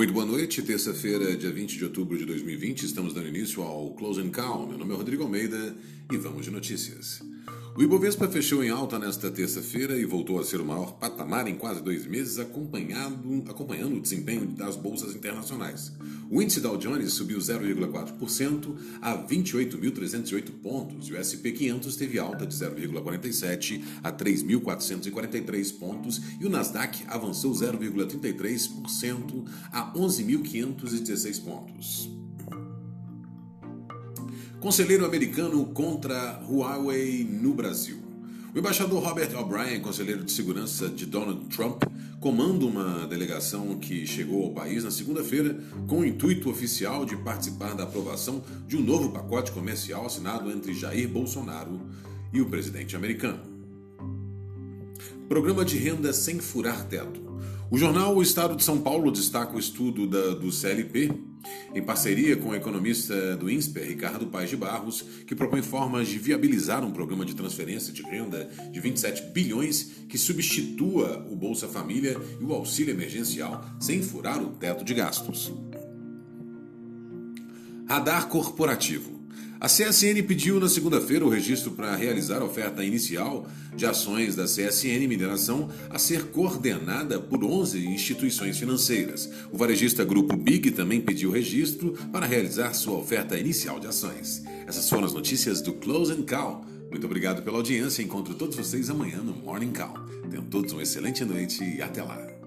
Muito boa noite, terça-feira, dia 20 de outubro de 2020, estamos dando início ao Close and. Meu nome é Rodrigo Almeida e vamos de notícias. O Ibovespa fechou em alta nesta terça-feira e voltou a ser o maior patamar em quase dois meses, acompanhando o desempenho das bolsas internacionais. O índice Dow Jones subiu 0,4% a 28.308 pontos e o S&P 500 teve alta de 0,47% a 3.443 pontos e o Nasdaq avançou 0,33% a 11.516 pontos. Conselheiro americano contra Huawei no Brasil. O embaixador Robert O'Brien, conselheiro de segurança de Donald Trump, comanda uma delegação que chegou ao país na segunda-feira com o intuito oficial de participar da aprovação de um novo pacote comercial assinado entre Jair Bolsonaro e o presidente americano. Programa de renda sem furar teto. O jornal O Estado de São Paulo destaca o estudo da, do CLP, em parceria com o economista do INSPER, Ricardo Paes de Barros, que propõe formas de viabilizar um programa de transferência de renda de 27 bilhões que substitua o Bolsa Família e o auxílio emergencial sem furar o teto de gastos. Radar corporativo. A CSN pediu na segunda-feira o registro para realizar a oferta inicial de ações da CSN Mineração a ser coordenada por 11 instituições financeiras. O varejista Grupo Big também pediu registro para realizar sua oferta inicial de ações. Essas foram as notícias do Close and Call. Muito obrigado pela audiência. Encontro todos vocês amanhã no Morning Call. Tenham todos uma excelente noite e até lá.